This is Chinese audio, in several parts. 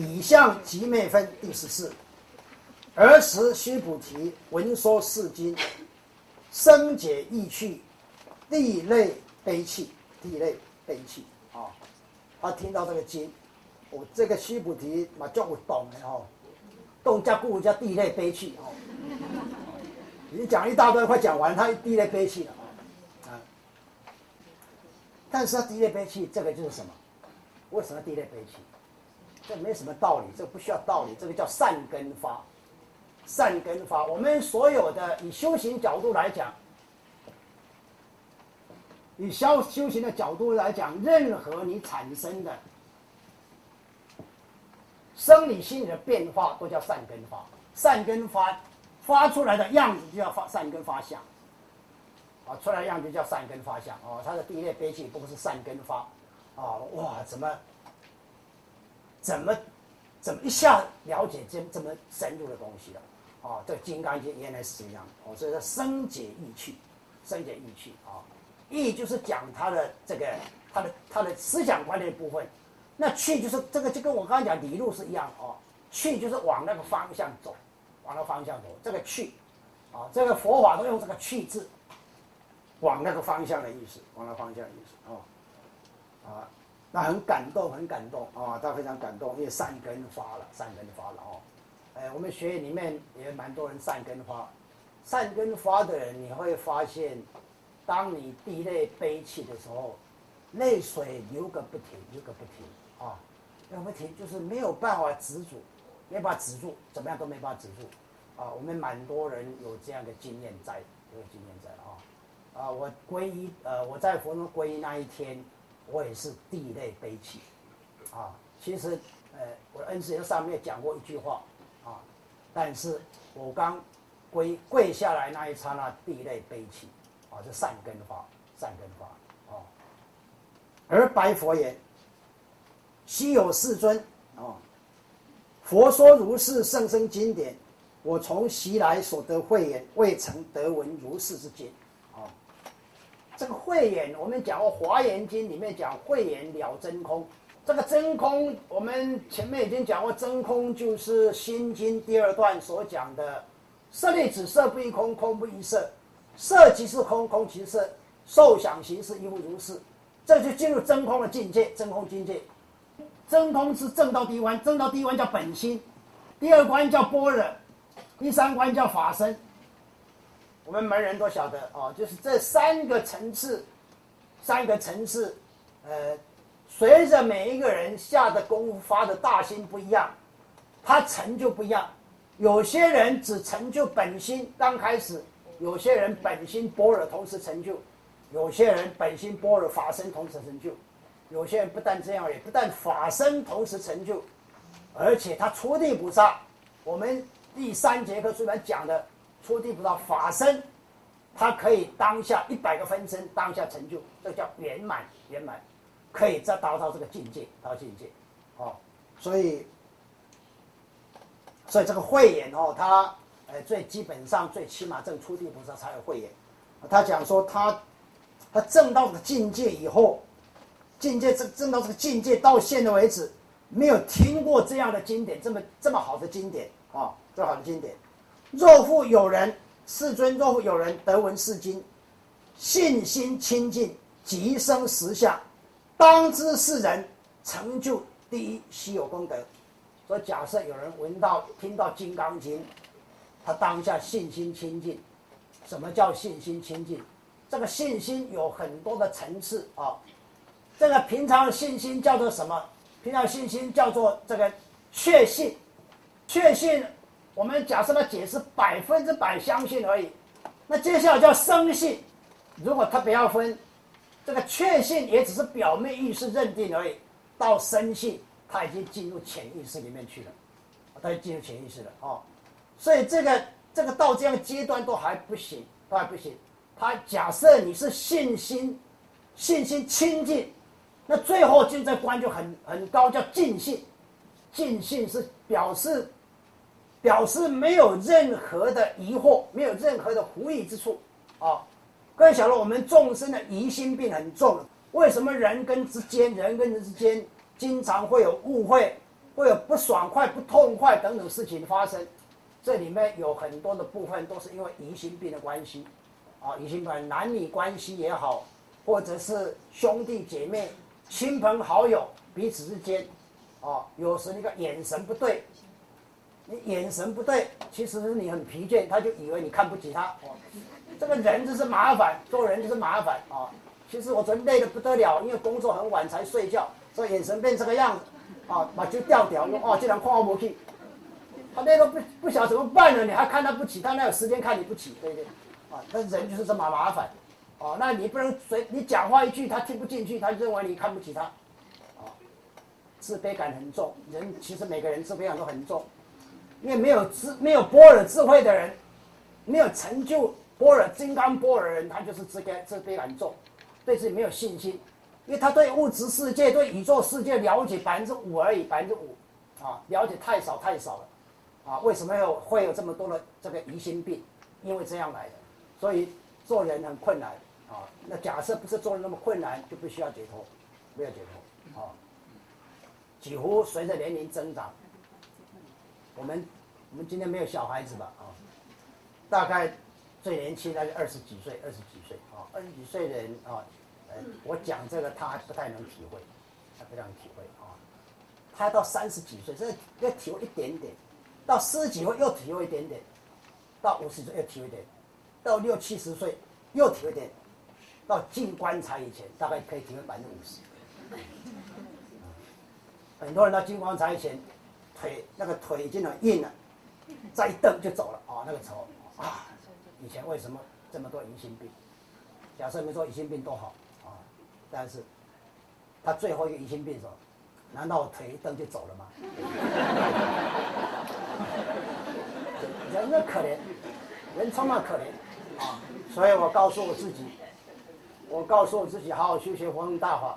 李相集灭分第十四。儿时须菩提闻说是经，生解意趣，涕泪悲泣，涕泪悲泣啊！他听到这个经，我这个须菩提嘛叫我懂的哦，动加故叫涕泪悲泣哦。你讲一大段，快讲完，他涕泪悲泣了啊！啊！但是他涕泪悲泣，这个就是什么？为什么涕泪悲泣？这没什么道理，这不需要道理，这个叫善根发。善根发，我们所有的以修行角度来讲，以修修行的角度来讲，任何你产生的生理心理的变化，都叫善根发。善根发发出来的样子就叫发善根发相，啊，出来的样子叫善根发相。哦，他的第一类悲泣不过是善根发，啊，哇，怎么怎么怎么一下了解这这么深入的东西了？哦，这《金刚经》原来是这样哦，所以说生解意趣，生解意趣啊，意就是讲他的这个他的他的思想观念部分，那去就是这个就跟我刚刚讲理路是一样哦，去就是往那个方向走，往那个方向走，这个去，啊，这个佛法都用这个去字，往那个方向的意思，往那个方向的意思哦，啊，那很感动，很感动啊，他非常感动，因为善根发了，善根发了哦。呃，我们学院里面也蛮多人善根发，善根发的人，你会发现，当你滴泪悲泣的时候，泪水流个不停，流个不停啊，流不停，就是没有办法止住，没办法止住，怎么样都没办法止住啊。我们蛮多人有这样的经验在，有经验在啊。啊，我皈依，呃，我在佛门皈依那一天，我也是滴泪悲泣啊。其实，呃，我的恩师上面讲过一句话啊。但是我刚跪跪下来那一刹那，涕泪悲泣，啊，这善根发，善根发，啊。而白佛言：“昔有世尊，啊，佛说如是圣生经典，我从昔来所得慧眼，未曾得闻如是之经。”这个慧眼，我们讲过《华严经》里面讲慧眼了真空。这个真空，我们前面已经讲过，真空就是《心经》第二段所讲的“色内子色不异空，空不异色，色即是空，空即是色，受想行识亦复如是”，这就进入真空的境界，真空境界。真空是正道第一关，正道第一关叫本心，第二关叫般若，第三关叫法身。我们门人都晓得哦，就是这三个层次，三个层次，呃。随着每一个人下的功夫、发的大心不一样，他成就不一样。有些人只成就本心刚开始，有些人本心般若同时成就，有些人本心般若法身同时成就，有些人不但这样，也不但法身同时成就，而且他初地菩萨，我们第三节课虽然讲的初地菩萨法身，他可以当下一百个分身当下成就，这叫圆满圆满。可以再达到这个境界，到境界，哦，所以，所以这个慧眼哦，他呃最基本上最起码证初地菩萨才有慧眼，他讲说他他证到这个境界以后，境界证证到这个境界到现在为止，没有听过这样的经典，这么这么好的经典啊，这么好的经典。若复有人世尊，若复有人得闻是经，信心清净，即生实相。当知是人成就第一稀有功德，所以假设有人闻到、听到《金刚经》，他当下信心清净。什么叫信心清净？这个信心有很多的层次啊。这个平常的信心叫做什么？平常信心叫做这个确信。确信，我们假设他解释百分之百相信而已。那接下来叫生信。如果他不要分。这个确信也只是表面意识认定而已，到生信，他已经进入潜意识里面去了，他已经进入潜意识了哦。所以这个这个到这样阶段都还不行，都还不行。他假设你是信心，信心清净，那最后进这关就很很高，叫尽信。尽信是表示表示没有任何的疑惑，没有任何的狐疑之处啊。各位晓得，我们众生的疑心病很重。为什么人跟之间，人跟人之间经常会有误会，会有不爽快、不痛快等等事情发生。这里面有很多的部分都是因为疑心病的关系，啊，疑心病男女关系也好，或者是兄弟姐妹、亲朋好友彼此之间，啊，有时那个眼神不对，你眼神不对，其实是你很疲倦，他就以为你看不起他。哦，这个人就是麻烦，做人就是麻烦啊。其实我昨天累得不得了，因为工作很晚才睡觉，所以眼神变这个样子，啊，把就掉掉，哦，竟然夸我不去。他那个不不晓怎么办了？你还看他不起，他哪有时间看你不起，对不对？啊，那人就是这么麻烦，哦，那你不能随你讲话一句他听不进去，他认为你看不起他，啊，自卑感很重。人其实每个人自卑感都很重，因为没有智没有波尔智慧的人，没有成就波尔金刚波尔人，他就是自卑自卑感重，对自己没有信心，因为他对物质世界、对宇宙世界了解百分之五而已，百分之五，啊，了解太少太少了。啊，为什么有会有这么多的这个疑心病？因为这样来的，所以做人很困难啊。那假设不是做人那么困难，就不需要解脱，不要解脱啊。几乎随着年龄增长，我们我们今天没有小孩子吧？啊，大概最年轻大概二十几岁，二十几岁啊，二十几岁的人啊，我讲这个他还不太能体会，他不太能体会啊。他到三十几岁，这要体会一点点。到四十几岁又体会一点点，到五十岁又体会一点，到六七十岁又体会一点，到进棺材以前大概可以体会百分之五十。很多人到进棺材以前，腿那个腿已经很硬了，再一蹬就走了啊，那个时候啊，以前为什么这么多疑心病？假设没说疑心病多好啊，但是他最后一个疑心病什么？难道我腿一蹬就走了吗？人的可怜，人充满可怜啊！所以我告诉我自己，我告诉我自己，好好修学佛门大法。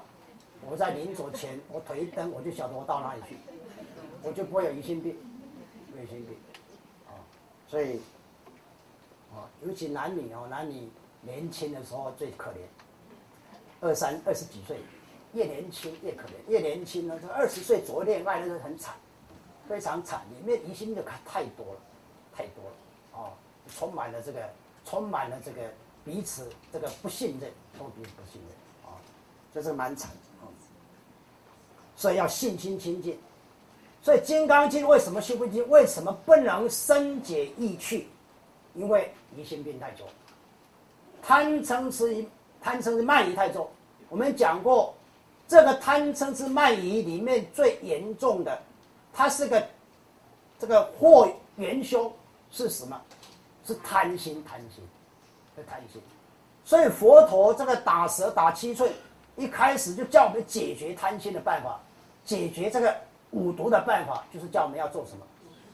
我在临走前，我腿一蹬，我就晓得我到哪里去，我就不会有疑心病，没有疑心病啊！所以啊，尤其男女哦，男女年轻的时候最可怜，二三二十几岁。越年轻越可怜，越年轻呢，这二十岁左右恋爱那是很惨，非常惨，里面疑心就太多了，太多了，哦，充满了这个，充满了这个彼此这个不信任，都彼此不信任，啊，这是蛮惨的，所以要信心清净，所以《金刚经》为什么修不经？为什么不能深解意趣？因为疑心病太重，贪嗔痴疑贪嗔痴慢疑太重，我们讲过。这个贪嗔痴慢疑里面最严重的，它是个这个祸元凶是什么？是贪心，贪心，是贪心。所以佛陀这个打蛇打七寸，一开始就叫我们解决贪心的办法，解决这个五毒的办法，就是叫我们要做什么？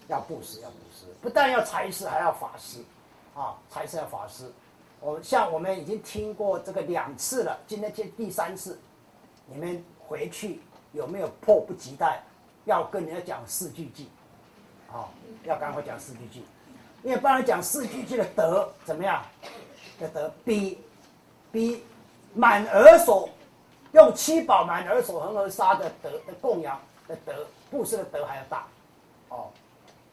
要布施，要布施，不但要财施，还要法施，啊，财施要法施。我像我们已经听过这个两次了，今天听第三次。你们回去有没有迫不及待要跟人家讲四句偈？啊，要赶快讲四句偈，因为帮人讲四句偈的德怎么样？的德比比满额所用七宝满额所恒河沙的德的供养的德布施的德还要大。哦，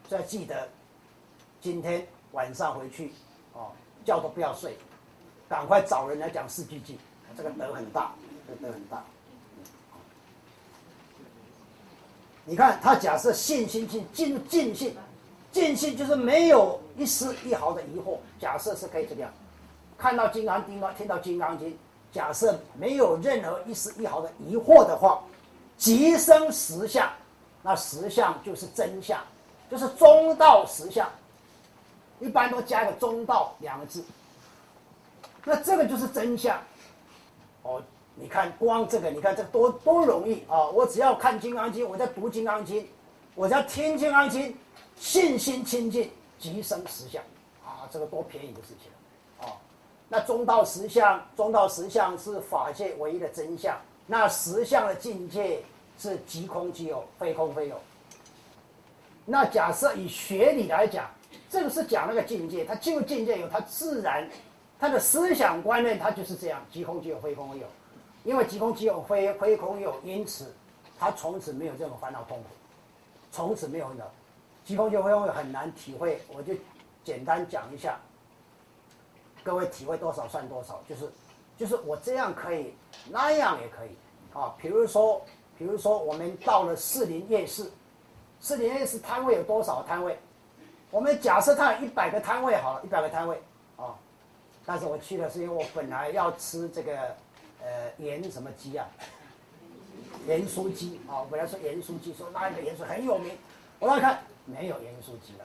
所以记得今天晚上回去哦，觉都不要睡，赶快找人来讲四句偈，这个德很大，这个德很大。你看，他假设信心进进入尽信，尽信就是没有一丝一毫的疑惑。假设是可以这样，看到金刚经啊，听到金刚经，假设没有任何一丝一毫的疑惑的话，即生实相，那实相就是真相，就是中道实相。一般都加个中道两个字，那这个就是真相。哦。你看，光这个，你看这多多容易啊！我只要看《金刚经》，我在读《金刚经》，我只要听《金刚经》，信心清净，即生实相，啊，这个多便宜的事情啊！那中道实相，中道实相是法界唯一的真相。那实相的境界是即空即有，非空非有。那假设以学理来讲，这个是讲那个境界，它进入境界有它自然，它的思想观念它就是这样，即空即有，非空非有。因为即空即有，非非空有，因此他从此没有任何烦恼痛苦，从此没有了。疾风就会很难体会，我就简单讲一下，各位体会多少算多少，就是就是我这样可以，那样也可以啊。比如说，比如说我们到了士林夜市，四林夜市摊位有多少摊位？我们假设它有一百个摊位好了，一百个摊位啊。但是我去的是因为我本来要吃这个呃盐什么鸡啊，盐酥鸡啊，我本来说盐酥鸡，说那一个盐酥很有名，我来看。没有盐酥鸡了，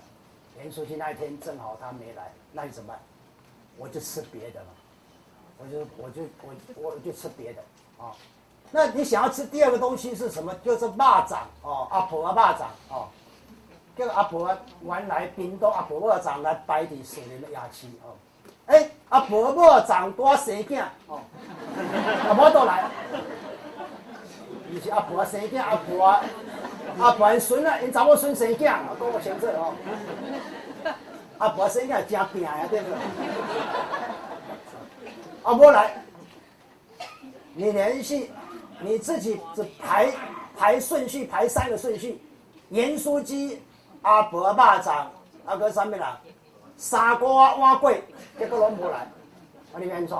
盐酥鸡那一天正好他没来，那你怎么办？我就吃别的了，我就我就我我就吃别的啊。那你想要吃第二个东西是什么？就是蚂蚱哦，阿婆啊蚂蚱哦，叫阿婆原来冰冻阿婆蚂蚱来摆地树林的牙齿哦。哎，阿婆蚂蚱多生囝哦，阿婆都来，你是阿婆生囝阿婆。阿婆孙啊，因查某孙生囝，跟我相说哦。阿婆生囝真拼啊，对不对阿波来，你联系你自己，只排排顺序，排三个顺序。盐酥鸡、阿伯巴掌、阿哥上面啦，傻瓜碗粿，结果拢无来，啊，你安怎？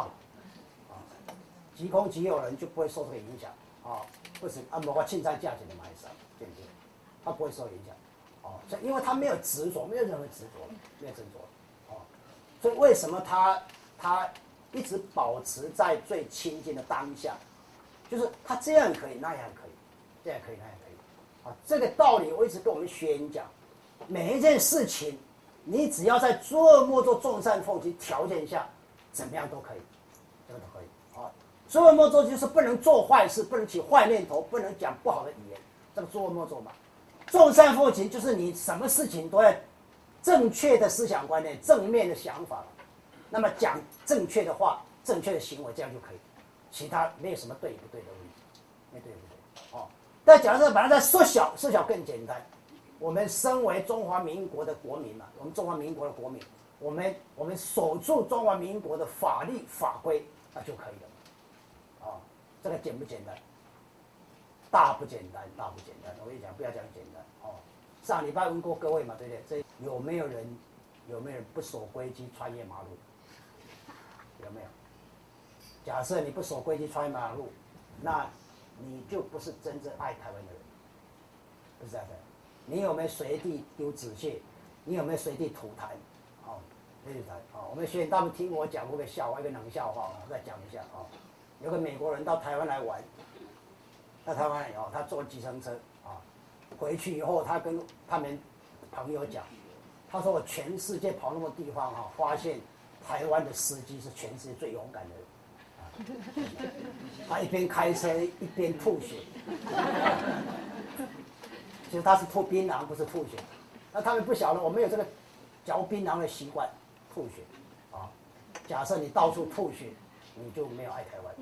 即空即有人就不会受这个影响啊？不是，啊，无我凊彩价钱就买上。对不对？他不会受影响，哦，所以因为他没有执着，没有任何执着，没有执着，哦，所以为什么他他一直保持在最亲近的当下，就是他这样可以，那样可以，这样可以，那样可以，啊，这个道理我一直跟我们学员讲，每一件事情，你只要在做莫做众善奉行条件下，怎么样都可以，这个都可以，啊，做莫做就是不能做坏事，不能起坏念头，不能讲不好的语言。这个做莫做嘛，众善奉行就是你什么事情都要正确的思想观念、正面的想法，那么讲正确的话、正确的行为，这样就可以，其他没有什么对不对的问题，没对不对？哦，但假设把它再缩小，缩小更简单。我们身为中华民国的国民嘛，我们中华民国的国民，我们我们守住中华民国的法律法规，那就可以了。啊，这个简不简单？大不简单，大不简单。我跟你讲，不要讲简单哦。上礼拜问过各位嘛，对不对？这有没有人，有没有人不守规矩穿越马路？有没有？假设你不守规矩穿马路，那你就不是真正爱台湾的人，不是这样的。你有没有随地丢纸屑？你有没有随地吐痰？哦，随地吐痰。哦，我们学员他们听我讲过个笑话，一个冷笑话，我再讲一下哦。有个美国人到台湾来玩。在台湾以后，他坐计程车啊，回去以后，他跟他们朋友讲，他说我全世界跑那么地方哈，发现台湾的司机是全世界最勇敢的人。他一边开车一边吐血，其实他是吐槟榔，不是吐血。那他们不晓得我们有这个嚼槟榔的习惯，吐血啊。假设你到处吐血，你就没有爱台湾。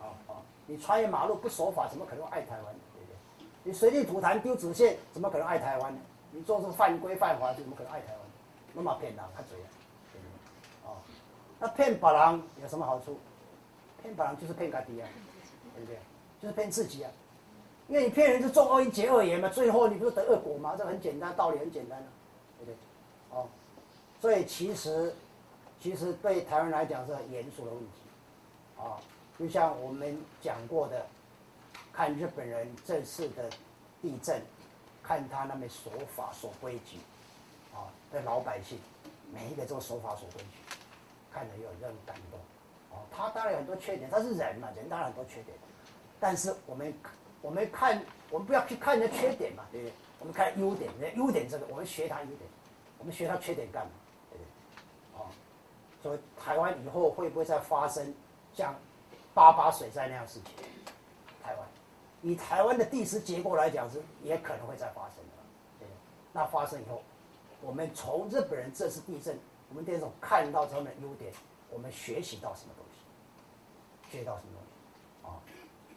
啊啊你穿越马路不守法，怎么可能爱台湾？对不对？你随地吐痰丢纸屑，怎么可能爱台湾？你做出犯规犯法，怎么可能爱台湾？那么骗人，看嘴！那骗别人有什么好处？骗别人就是骗家己啊，对不对？就是骗自己啊！因为你骗人是种恶因结恶缘嘛，最后你不是得恶果吗？这很简单，道理很简单啊，对不对？哦，所以其实其实对台湾来讲是很严肃的问题，啊。就像我们讲过的，看日本人这次的地震，看他那边守法守规矩，啊，对老百姓每一个都守法守规矩，看着有让人感动。哦，他当然有很多缺点，他是人嘛，人当然很多缺点。但是我们我们看，我们不要去看人家缺点嘛，对不对？我们看优点，人家优点这个，我们学他优点，我们学他缺点干嘛？对不对？哦，所以台湾以后会不会再发生像？八八水灾那样事情，台湾以台湾的地势结构来讲是也可能会再发生的，对那发生以后，我们从日本人这次地震，我们这种看到他们的优点，我们学习到什么东西？学到什么东西？啊，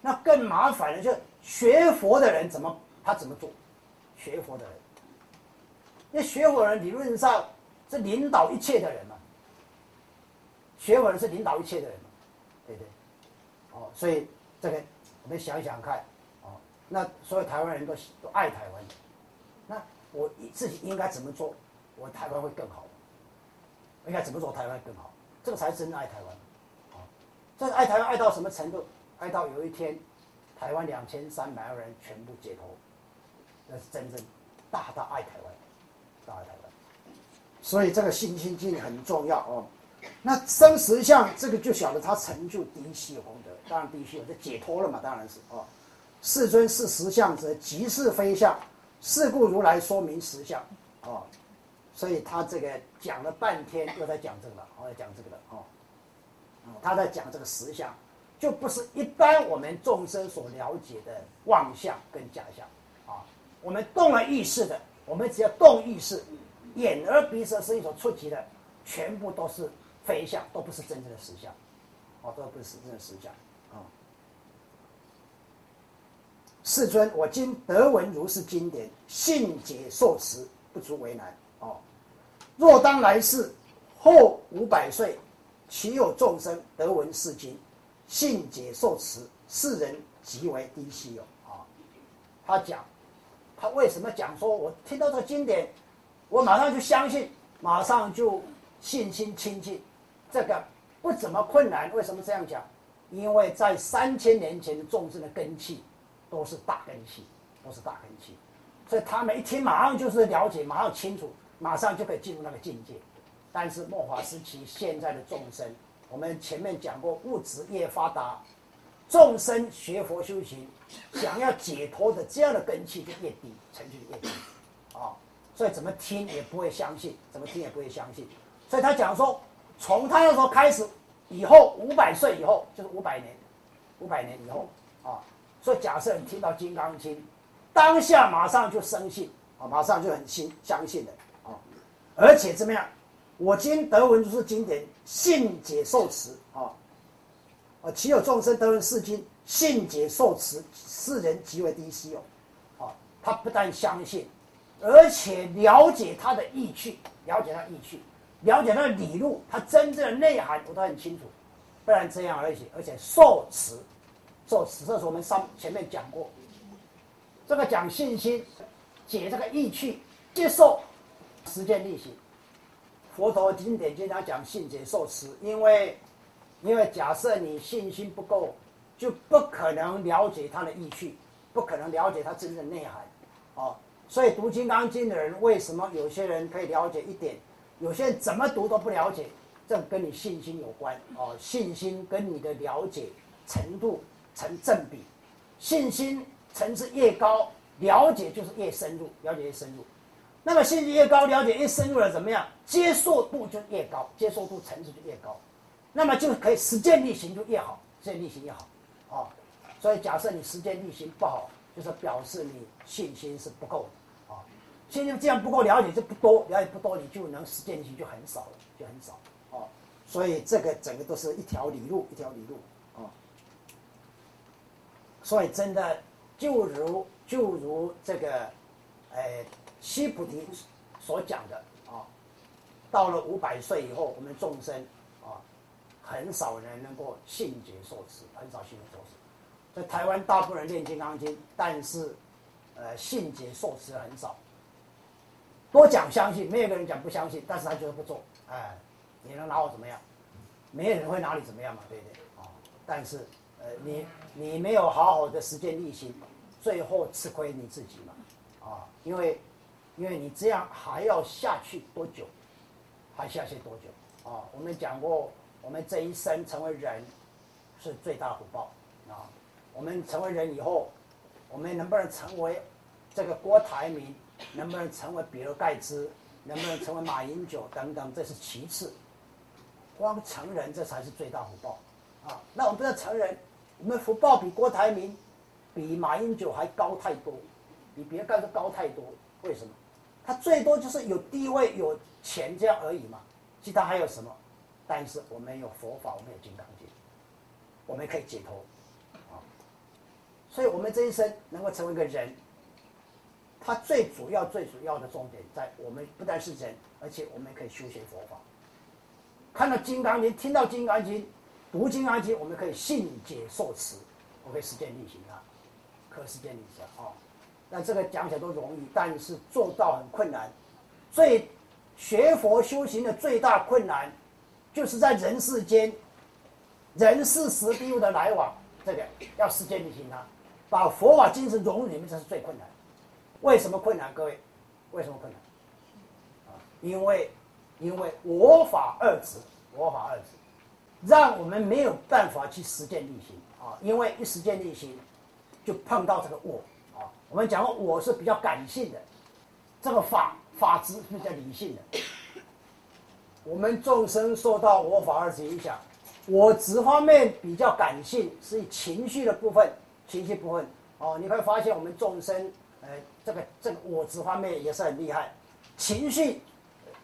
那更麻烦的就是学佛的人怎么他怎么做？学佛的人，那学佛人理论上是领导一切的人嘛？学佛人是领导一切的人嘛？对不对？哦，所以这个我们想想看，哦，那所有台湾人都都爱台湾，那我自己应该怎么做，我台湾会更好。应该怎么做台湾更好？这个才是真的爱台湾。啊，这爱台湾爱到什么程度？爱到有一天，台湾两千三百万人全部解脱，那是真正大大爱台湾，大爱台湾。所以这个信心经很重要哦。那生实相这个就晓得他成就第一希有功德，当然第一希有就解脱了嘛，当然是哦。世尊是实相者，即是非相。是故如来说明实相，哦，所以他这个讲了半天，又在讲这个了，哦，在讲这个了，哦，他在讲这个实相，就不是一般我们众生所了解的妄相跟假象，啊，我们动了意识的，我们只要动意识，眼耳鼻舌身意所触及的，全部都是非相，都不是真正的实相，哦，都不是真正的实相啊。世尊，我今得闻如是经典，信解受持，不足为难。哦，若当来世后五百岁，岂有众生得闻是经，信解受持，世人极为低稀有。啊，他讲，他为什么讲？说我听到这个经典，我马上就相信，马上就信心清净，这个不怎么困难。为什么这样讲？因为在三千年前的众生的根器。都是大根器，都是大根器，所以他们一听马上就是了解，马上清楚，马上就可以进入那个境界。但是末法时期现在的众生，我们前面讲过，物质越发达，众生学佛修行，想要解脱的这样的根器就越低，成就越低啊。所以怎么听也不会相信，怎么听也不会相信。所以他讲说，从他那时候开始，以后五百岁以后，就是五百年，五百年以后啊。所以，假设你听到《金刚经》，当下马上就生信啊，马上就很信相信的，而且怎么样？我今得闻如是经典，信解受持啊，啊，岂有众生得闻是经，信解受持，世人极为低稀有啊！他不但相信，而且了解他的意趣，了解他意趣，了解他的理路，他真正的内涵，我都很清楚。不然这样，而且而且受持。受持这是我们上前面讲过，这个讲信心，解这个意趣，接受实践力行。佛陀经典经常讲信解受持，因为因为假设你信心不够，就不可能了解他的意趣，不可能了解他真正内涵。哦，所以读《金刚经》的人，为什么有些人可以了解一点，有些人怎么读都不了解？这跟你信心有关。哦，信心跟你的了解程度。成正比，信心层次越高，了解就是越深入，了解越深入。那么信心越高，了解越深入了，怎么样？接受度就越高，接受度层次就越高，那么就可以实践力行就越好，实践力行越好。哦，所以假设你实践力行不好，就是表示你信心是不够的。啊，信心这样不够了解就不多，了解不多，你就能实践力行就很少了，就很少。哦，所以这个整个都是一条理路，一条理路。啊所以，真的就如就如这个，哎，西菩提所讲的啊，到了五百岁以后，我们众生啊，很少人能够信解受持，很少信解受持。在台湾，大部分人念金刚经，但是，呃，信解受持很少。多讲相信，没有个人讲不相信，但是他就是不做。哎，你能拿我怎么样？没有人会拿你怎么样嘛，对不对？啊，但是。呃，你你没有好好的实践力行，最后吃亏你自己嘛，啊，因为因为你这样还要下去多久，还下去多久啊？我们讲过，我们这一生成为人是最大福报啊。我们成为人以后，我们能不能成为这个郭台铭，能不能成为比尔盖茨，能不能成为马英九等等，这是其次，光成人这才是最大福报啊。那我们不要成人。我们福报比郭台铭、比马英九还高太多，比别干的高太多。为什么？他最多就是有地位、有钱这样而已嘛。其他还有什么？但是我们有佛法，我们有金刚经，我们可以解脱啊。所以，我们这一生能够成为一个人，他最主要、最主要的重点在我们不但是人，而且我们可以修学佛法。看到金刚经，听到金刚经。读金刚经，我们可以信解受持，我可以实践力行啊，可实践力行啊。那这个讲起来都容易，但是做到很困难。所以学佛修行的最大困难，就是在人世间，人事时地物的来往，这个要实践力行它，把佛法精神融入里面，这是最困难。为什么困难？各位，为什么困难？啊，因为因为我法二执，我法二执，让我们没有办法去实践力行啊。因为一实践力行，就碰到这个我。我们讲过，我是比较感性的，这个法。法执比较理性的，我们众生受到我法二执影响，我执方面比较感性，是以情绪的部分，情绪部分哦，你会发现我们众生，呃，这个这个我执方面也是很厉害，情绪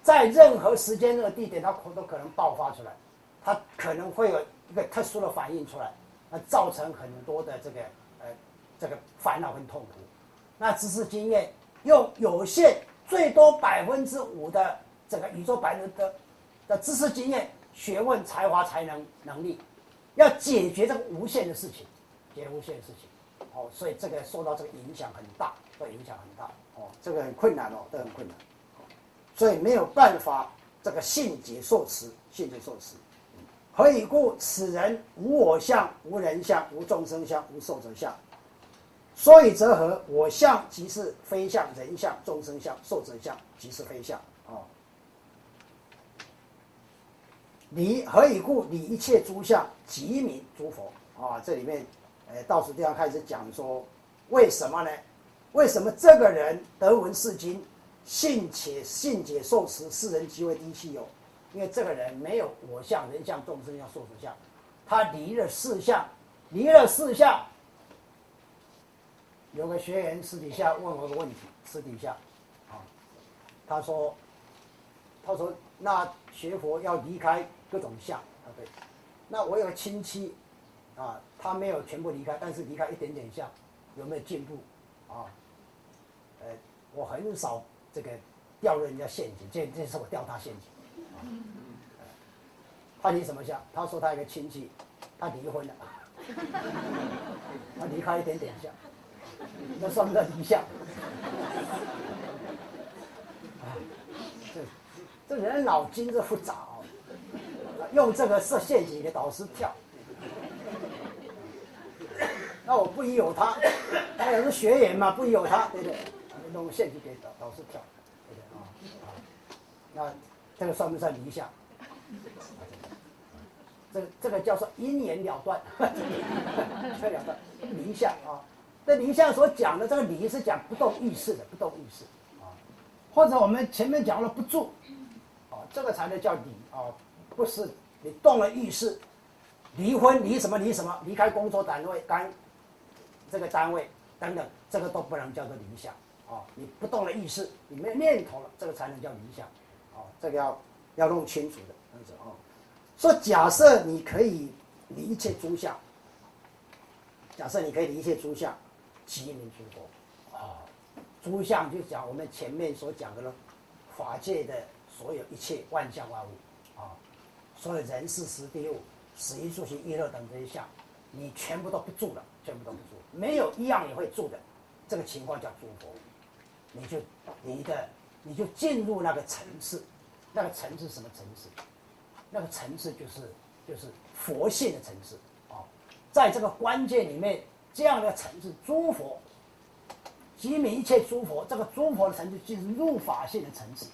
在任何时间、任何地点，它可都可能爆发出来，它可能会有一个特殊的反应出来，那造成很多的这个呃这个烦恼跟痛苦，那知识经验用有限。最多百分之五的整个宇宙白人的的知识经验、学问、才华、才能、能力，要解决这个无限的事情，解决无限的事情，哦，所以这个受到这个影响很大，会影响很大，哦，这个很困难哦，都很困难，所以没有办法这个信解受持，信解受持，何以故？此人无我相，无人相，无众生相，无寿者相。所以则何？我相即是非相，人相、众生相、寿者相即是非相。哦，你何以故？你一切诸相，即名诸佛。啊，这里面，呃，倒数第二开始讲说，为什么呢？为什么这个人得闻是经，信且信解受持，世人即为低气有？因为这个人没有我相、人相、众生相、寿者相，他离了四相，离了四相。有个学员私底下问我个问题，私底下，啊，他说，他说那学佛要离开各种相，啊对，那我有个亲戚，啊，他没有全部离开，但是离开一点点相，有没有进步？啊，呃，我很少这个掉入人家陷阱，这这是我掉他陷阱，啊，他离什么相？他说他有个亲戚，他离婚了，他离开一点点相。那算不算离相？这这人脑筋这复杂哦，用这个设陷阱给导师跳。那我不疑有他，他也是学员嘛，不疑有他，对不对？弄陷阱给导导师跳，对不对啊？那这个算不算离相？这这个叫做因缘了断，这了断离相啊。这离相所讲的这个离是讲不动意识的，不动意识啊，或者我们前面讲了不住，啊，这个才能叫离啊，不是你动了意识，离婚离什么离什么，离开工作单位干这个单位等等，这个都不能叫做理想啊，你不动了意识，你没有念头了，这个才能叫理想啊，这个要要弄清楚的样子啊。说假设你可以离一切诸相，假设你可以离一切诸相。即名诸佛啊，诸相就讲我们前面所讲的了，法界的所有一切万象万物啊，所有人事时地物、死因住行一乐等这些相，你全部都不住了，全部都不住，没有一样你会住的，这个情况叫诸佛，你就你的你就进入那个层次，那个层次什么层次？那个层次就是就是佛性的层次啊，在这个关键里面。这样的层次，诸佛，即名一切诸佛。这个诸佛的层次就是入法性的层次。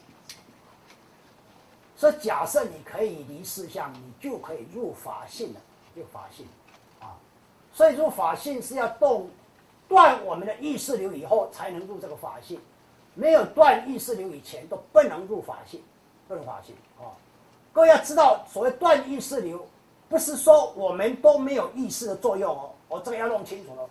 所以，假设你可以离四相，你就可以入法性了，入法性，啊，所以入法性是要动断我们的意识流以后才能入这个法性，没有断意识流以前都不能入法性，不能法性啊。各位要知道，所谓断意识流，不是说我们都没有意识的作用哦。我这个要弄清楚了，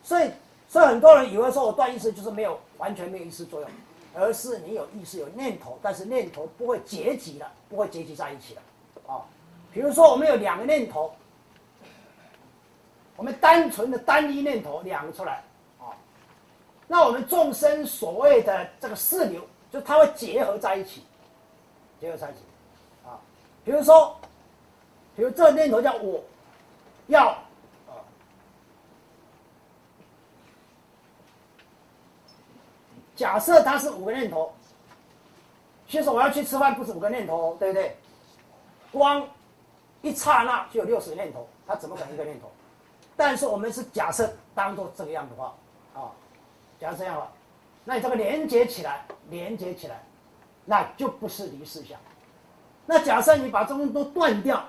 所以，所以很多人以为说我断意识就是没有完全没有意识作用，而是你有意识有念头，但是念头不会结集了，不会结集在一起了，啊，比如说我们有两个念头，我们单纯的单一念头两个出来，啊，那我们众生所谓的这个四流，就它会结合在一起，结合在一起，啊，比如说，比如这个念头叫我要。假设它是五个念头，其实我要去吃饭不是五个念头，对不对？光一刹那就有六十个念头，它怎么可能一个念头？但是我们是假设当做这个样的话，啊，假设这样了，那你这个连接起来，连接起来，那就不是离事项。那假设你把中间都断掉，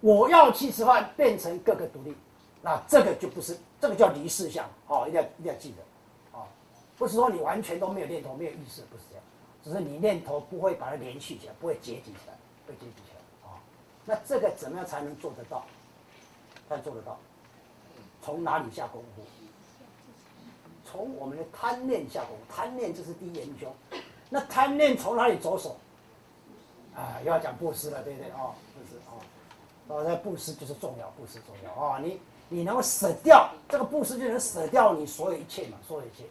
我要去吃饭变成各个独立，那这个就不是，这个叫离事项，哦，一定要一定要记得，不是说你完全都没有念头、没有意识，不是这样，只是你念头不会把它连续起来，不会结集起来，会结集起来，啊，那这个怎么样才能做得到？才做得到？从哪里下功夫？从我们的贪念下功夫，贪念就是第一元凶，那贪念从哪里着手？啊，要讲布施了，对不对？哦，布施哦，哦，那布施就是重要，布施重要啊！你你能够舍掉这个布施，就能舍掉你所有一切嘛，所有一切。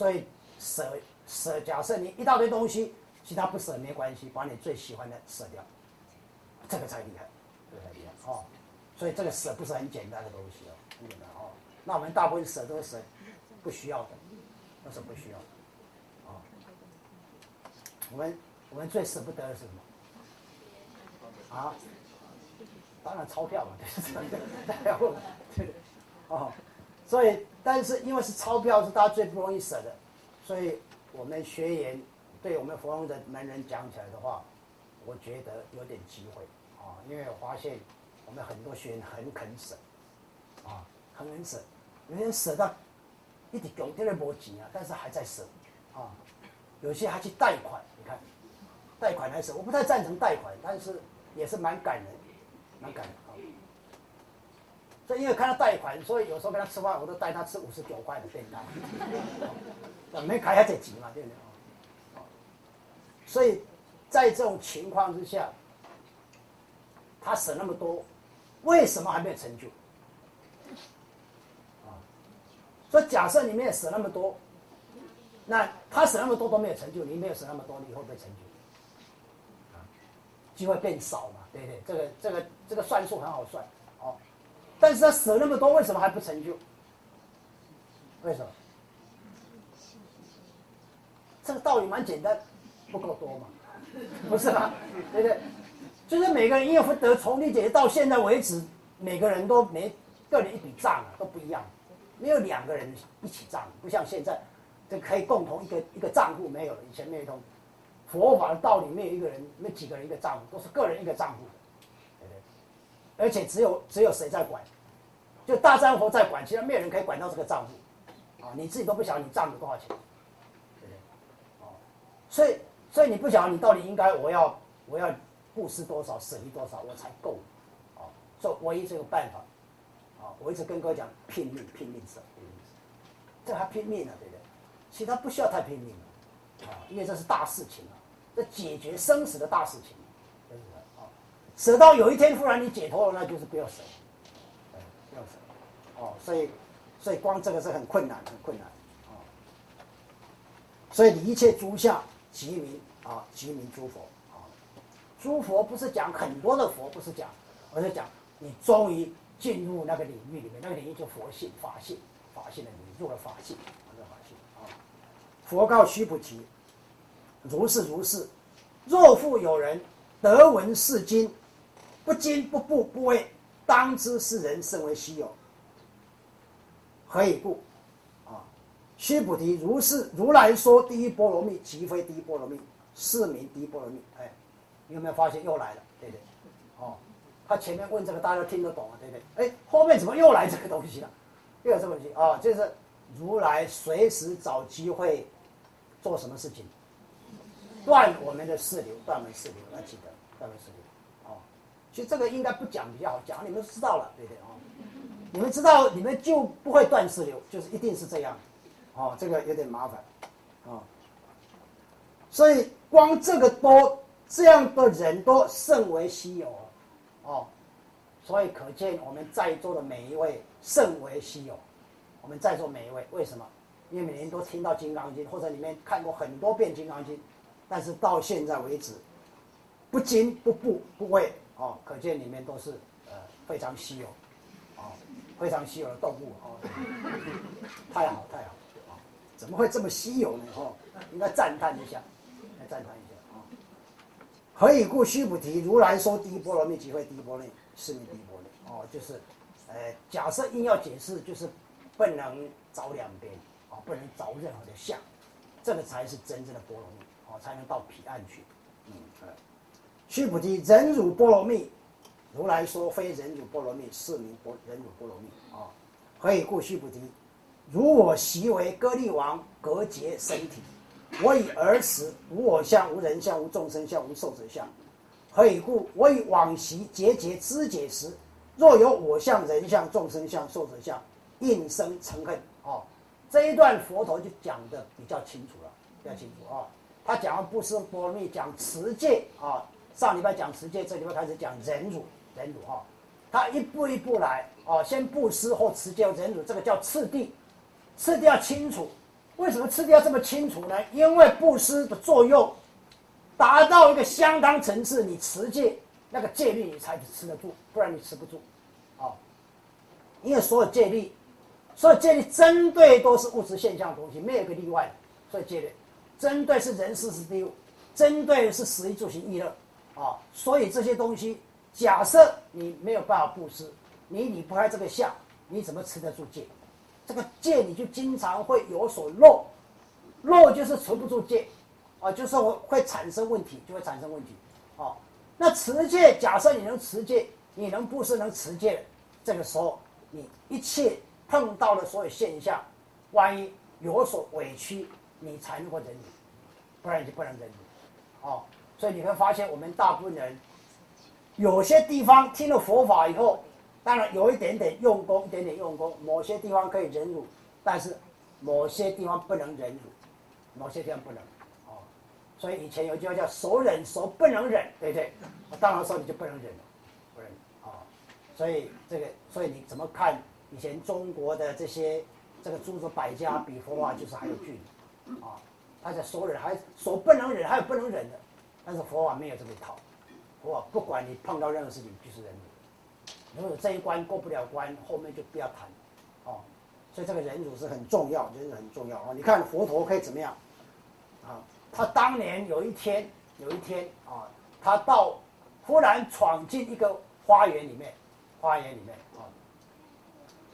所以舍舍，假设你一大堆东西，其他不舍没关系，把你最喜欢的舍掉，这个才厉害，这个才厉害哦。所以这个舍不是很简单的东西哦，很简单哦。那我们大部分舍都是舍不需要的，都是不需要的，哦，我们。我们最舍不得的是什么？啊？当然钞票嘛，对不对？大家伙对，哦，所以，但是因为是钞票是大家最不容易舍的，所以我们学员对我们佛龙的门人讲起来的话，我觉得有点机会啊，因为我发现我们很多学员很肯舍，啊，很肯舍，有些舍到一点穷，有点没钱啊，但是还在舍，啊，有些还去贷款，你看。贷款还是我不太赞成贷款，但是也是蛮感人，蛮感人啊。所以因为看他贷款，所以有时候跟他吃饭，我都带他吃五十九块的便当，没开下这急嘛，对不对所以在这种情况之下，他省那么多，为什么还没有成就？啊，所以假设你没有省那么多，那他省那么多都没有成就，你没有省那么多，你会不会成就？啊机会变少嘛？对不对，这个这个这个算数很好算，但是他舍那么多，为什么还不成就？为什么？这个道理蛮简单，不够多嘛，不是吗？对不对？就是每个人因为福德从理解到现在为止，每个人都没个人一笔账啊，都不一样，没有两个人一起账，不像现在，这可以共同一个一个账户没有了，以前没有通。佛法的道理，没有一个人，没几个人一个账户，都是个人一个账户，而且只有只有谁在管，就大战佛在管，其他没有人可以管到这个账户，啊，你自己都不晓得你账有多少钱，对不对？哦，所以所以你不晓得你到底应该我要我要布施多少，舍离多少我才够，啊，所以唯一这个办法，啊，我一直跟哥讲拼命拼命舍，这还拼命呢，对不对？其他不需要太拼命了，啊，因为这是大事情啊。这解决生死的大事情，舍到有一天忽然你解脱了，那就是不要舍，不要舍哦。所以，所以光这个是很困难，很困难啊。所以你，一切诸相即名啊，即名诸佛啊。诸佛不是讲很多的佛，不是讲，而是讲你终于进入那个领域里面，那个领域就佛性、法性、法性的领域，入了法性，入了法性啊。佛告须菩提。如是如是，若复有人得闻是经，不惊不怖不畏，当知是人甚为稀有。何以故？啊，须菩提，如是如来说第一波罗蜜，即非第一波罗蜜，是名第一波罗蜜。哎，你有没有发现又来了？对不对？哦，他前面问这个大家听得懂啊，对不对？哎，后面怎么又来这个东西了？又有这个东西啊？就是如来随时找机会做什么事情？断我们的四流，断门四流，要记得断门四流。其实这个应该不讲比较好，讲你们知道了，对不对？哦，你们知道，你们就不会断四流，就是一定是这样。哦，这个有点麻烦。哦，所以光这个多这样的人都甚为稀有。哦，所以可见我们在座的每一位甚为稀有。我们在座每一位为什么？因为每年都听到《金刚经》，或者里面看过很多遍《金刚经》。但是到现在为止，不惊不怖不畏哦，可见里面都是呃非常稀有，哦，非常稀有的动物哦，太好太好啊！怎么会这么稀有呢？哦，应该赞叹一下，来赞叹一下啊。何以故？须菩提，如来说第一波罗蜜，即会第一波罗蜜，是名第一波罗蜜。哦，就是，呃，假设硬要解释，就是不能找两边，啊，不能找任何的相，这个才是真正的波罗蜜，哦，才能到彼岸去。嗯，须菩提，忍辱波罗蜜，如来说非忍辱波罗蜜，是名波忍辱波罗蜜。啊，何以故？须菩提。如我昔为歌利王，隔绝身体，我以儿时无我相、无人相、无众生相、无寿者相。何以故？我以往昔节节知解时，若有我相、人相、众生相、寿者相，应生嗔恨。哦，这一段佛陀就讲的比较清楚了，比较清楚啊。他讲的不是波罗蜜，讲持戒啊。上礼拜讲持戒，这礼拜开始讲忍辱，忍辱哈。他一步一步来啊，先布施后持戒忍辱，这个叫次第。次第要清楚，为什么次第要这么清楚呢？因为布施的作用达到一个相当层次，你持戒那个戒律你才持得住，不然你持不住。啊，因为所有戒律，所有戒律针对都是物质现象的东西，没有一个例外的。所以戒律针对是人事是第物，针对是食衣住行娱乐啊。所以这些东西，假设你没有办法布施，你离不开这个相，你怎么持得住戒？这个戒你就经常会有所漏，漏就是持不住戒，啊，就是会会产生问题，就会产生问题，啊，那持戒，假设你能持戒，你能布施能持戒，这个时候你一切碰到的所有现象，万一有所委屈，你才能够忍辱，不然你就不能忍辱，哦，所以你会发现我们大部分人，有些地方听了佛法以后。当然有一点点用功，一点点用功，某些地方可以忍辱，但是某些地方不能忍辱，某些地方不能，哦，所以以前有句话叫“手忍手不能忍”，对不对？当然说你就不能忍了，不能啊，所以这个，所以你怎么看以前中国的这些这个诸子百家比佛法就是还有距离，啊，而且手忍还手不能忍，还有不能忍的，但是佛法没有这么一套，佛法不管你碰到任何事情就是忍辱。如果这一关过不了关，后面就不要谈，哦，所以这个忍辱是很重要，忍辱很重要啊！你看佛陀可以怎么样？啊，他当年有一天，有一天啊，他到忽然闯进一个花园里面，花园里面啊，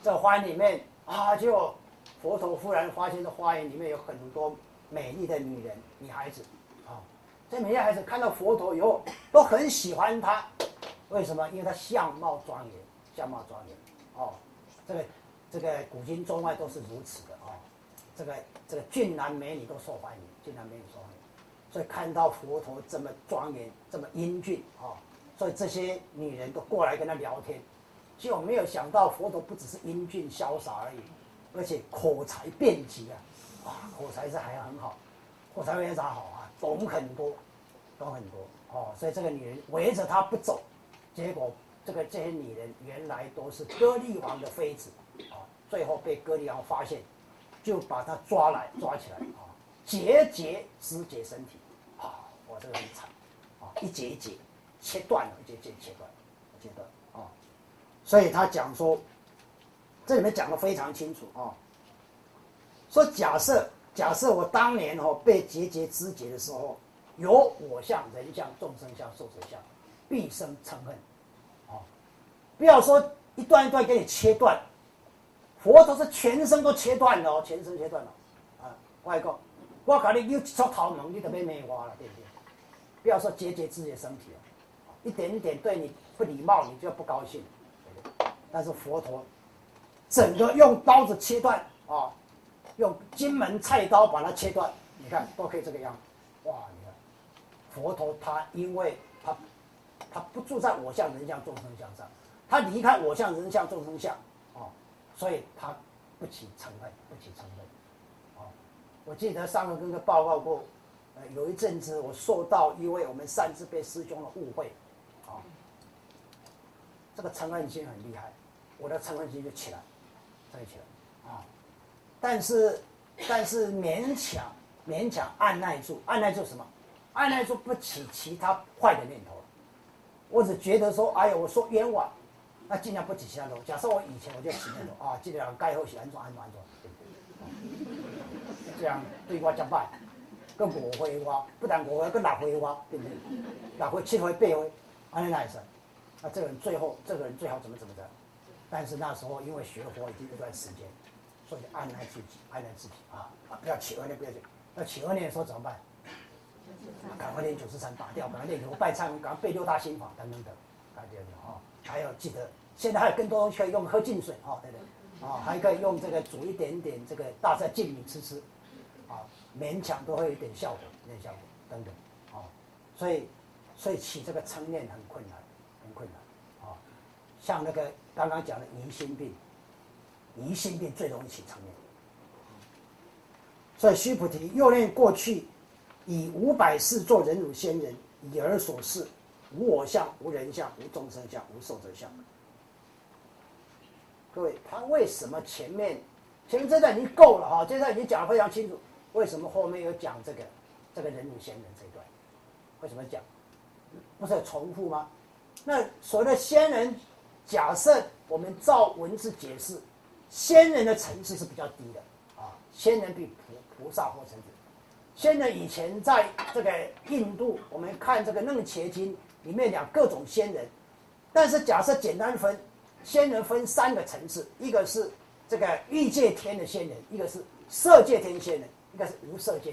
这花园里面啊，就佛陀忽然发现这花园里面有很多美丽的女人、女孩子啊，这美丽孩子看到佛陀以后都很喜欢他。为什么？因为他相貌庄严，相貌庄严，哦，这个这个古今中外都是如此的哦，这个这个俊男美女都受欢迎，俊男美女受欢迎，所以看到佛陀这么庄严，这么英俊哦，所以这些女人都过来跟他聊天，就没有想到佛陀不只是英俊潇洒而已，而且口才辩捷啊，哇，口才是还很好，口才非常好，懂很多，懂很多哦，所以这个女人围着他不走。结果，这个这些女人原来都是歌利王的妃子，啊，最后被歌利王发现，就把她抓来抓起来，啊，节节肢解身体，啊，我这个很惨，啊，一节一节切断了，一节一节切断，切断，啊，所以他讲说，这里面讲的非常清楚，啊，说假设假设我当年哦被节节肢解的时候，有我相、人相、众生相、寿者相。必生嗔恨，哦，不要说一段一段给你切断，佛陀是全身都切断了哦，全身切断了，啊，外公，我搞你又出头门，你都被灭花了，对不对？不要说节节自己的身体了，一点一点对你不礼貌，你就不高兴，但是佛陀整个用刀子切断啊，用金门菜刀把它切断，你看都可以这个样子，哇，你看佛陀他因为。他他不住在我相、人相、众生相上，他离开我相、人相、众生相，哦，所以他不起嗔恨，不起嗔恨，哦，我记得上次跟他报告过，呃，有一阵子我受到一位我们三字辈师兄的误会，啊，这个嗔恨心很厉害，我的嗔恨心就起来，再起来，但是但是勉强勉强按耐住，按耐住什么？按耐住不起其他坏的念头。我只觉得说，哎呀，我说冤枉，那尽量不起其他头。假设我以前我就起念头啊，尽量该后喜安装安装安装，这样对我加拜，跟五回我，不但我会，跟六回我，对不对？六回、七回、八回，安尼来算。那这个人最后，这个人最好怎么怎么着？但是那时候因为学佛已经一段时间，所以安奈自己，安奈自己啊啊！不要起恶念，不要起，要起恶念说怎么办？赶快练九十三打掉，赶快练九拜忏，赶快背六大心法等等等，大家讲啊。还有记得，现在还有更多可以用，喝净水啊，对不对？啊，还可以用这个煮一点点这个大蒜净米吃吃，啊，勉强都会有点效果，一点效果等等，啊，所以所以起这个嗔念很困难，很困难，啊，像那个刚刚讲的疑心病，疑心病最容易起嗔念，所以须菩提，又念过去。以五百世做人汝仙人，以而所示，无我相，无人相，无众生相，无寿者相。各位，他为什么前面前面这段已经够了哈？这段已经讲的非常清楚，为什么后面又讲这个这个人汝仙人这一段？为什么讲？不是重复吗？那所谓的仙人，假设我们照文字解释，仙人的层次是比较低的啊，仙人比菩菩萨或成子。现在以前在这个印度，我们看这个《楞伽经》里面讲各种仙人，但是假设简单分，仙人分三个层次，一个是这个欲界天的仙人，一个是色界天仙人，一个是无色界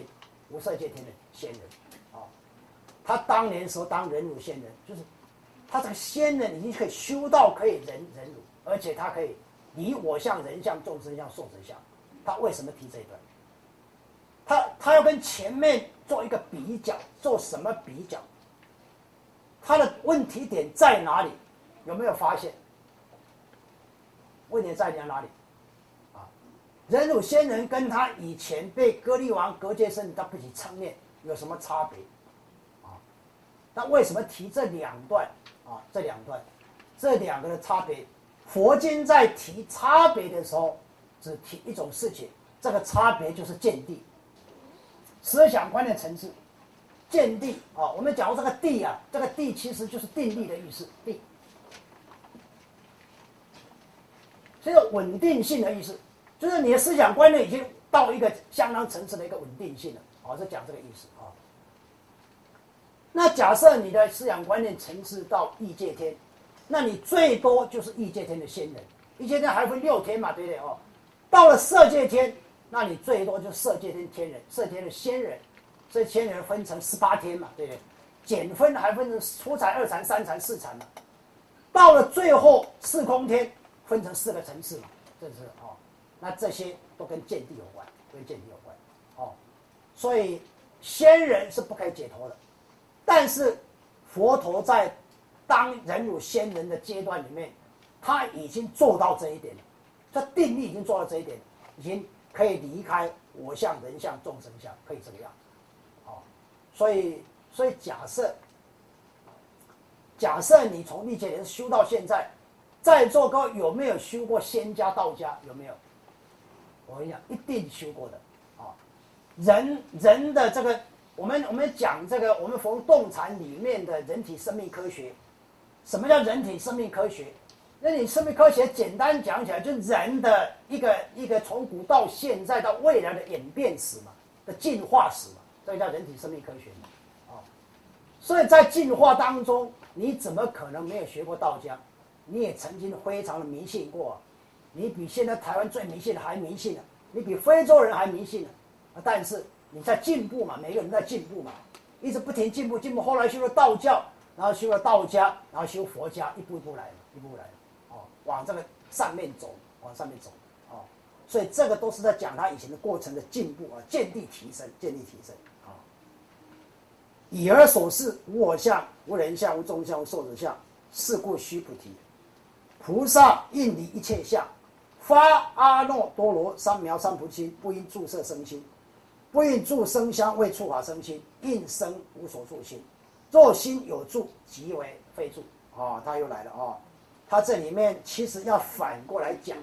无色界天的仙人。啊，他当年时候当人乳仙人，就是他这个仙人已经可以修到可以人人乳，而且他可以以我相、人相、众生相、寿者相。他为什么提这一段？他他要跟前面做一个比较，做什么比较？他的问题点在哪里？有没有发现？问题在哪里？啊，人乳仙人跟他以前被割力王隔界生他不起称念有什么差别？啊，那为什么提这两段？啊，这两段，这两个的差别，佛经在提差别的时候，只提一种事情，这个差别就是见地。思想观念层次，见地啊，我们讲过这个地啊，这个地其实就是定力的意思，地，这个稳定性的意思，就是你的思想观念已经到一个相当层次的一个稳定性了，哦，是讲这个意思啊。那假设你的思想观念层次到异界天，那你最多就是异界天的仙人，异界天还分六天嘛，对不对哦？到了色界天。那你最多就色界天天人，色天的仙人，所以仙人分成十八天嘛，对不对？减分还分成初禅、二禅、三禅、四禅嘛。到了最后四空天，分成四个层次嘛，这是哦。那这些都跟见地有关，跟见地有关哦。所以仙人是不可以解脱的，但是佛陀在当人有仙人的阶段里面，他已经做到这一点了，他定力已经做到这一点，已经。可以离开我相、人相、众生相，可以这个样，哦，所以，所以假设，假设你从历劫人修到现在，在座各位有没有修过仙家、道家？有没有？我跟你讲，一定修过的，啊，人人的这个，我们我们讲这个，我们从动禅里面的人体生命科学，什么叫人体生命科学？那你生命科学简单讲起来，就人的一个一个从古到现在到未来的演变史嘛，的进化史嘛，这个叫人体生命科学嘛，啊，所以在进化当中，你怎么可能没有学过道家？你也曾经非常的迷信过，你比现在台湾最迷信的还迷信呢，你比非洲人还迷信呢，啊，但是你在进步嘛，每个人在进步嘛，一直不停进步，进步，后来修了道教，然后修了道家，然后修佛家，一步一步来，一步步来。往这个上面走，往上面走，哦，所以这个都是在讲他以前的过程的进步啊，见地提升，见地提升啊。以而所示，无我相，无人相，无众相，无寿者相，是故须菩提，菩萨应离一切相，发阿耨多罗三藐三菩提，不应住色生心，不应住生香味触法生心，应生无所住心，若心有住，即为非住。啊，他又来了啊。他这里面其实要反过来讲，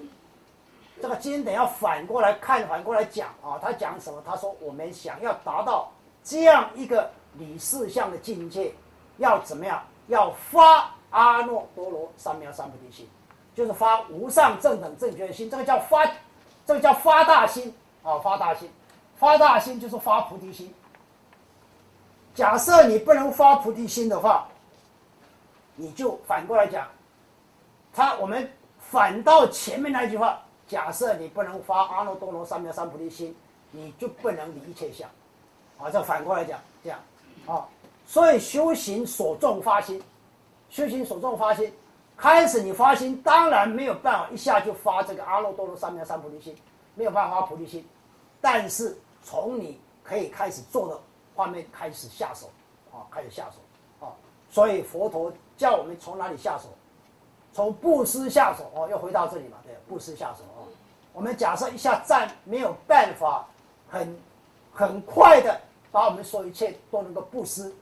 这个经典要反过来看，反过来讲啊。他讲什么？他说我们想要达到这样一个理事相的境界，要怎么样？要发阿耨多罗三藐三菩提心，就是发无上正等正觉心。这个叫发，这个叫发大心啊，发大心。发大心就是发菩提心。假设你不能发菩提心的话，你就反过来讲，他我们反到前面那句话，假设你不能发阿耨多罗三藐三菩提心，你就不能离一切相。啊，这反过来讲，这样，啊，所以修行所重发心，修行所重发心，开始你发心，当然没有办法一下就发这个阿耨多罗三藐三菩提心，没有办法发菩提心，但是从你可以开始做的方面开始下手，啊，开始下手，啊，所以佛陀叫我们从哪里下手？从布施下手，哦，又回到这里嘛，对，布施下手，哦，我们假设一下站没有办法很很快的。把我们所有一切都能够布施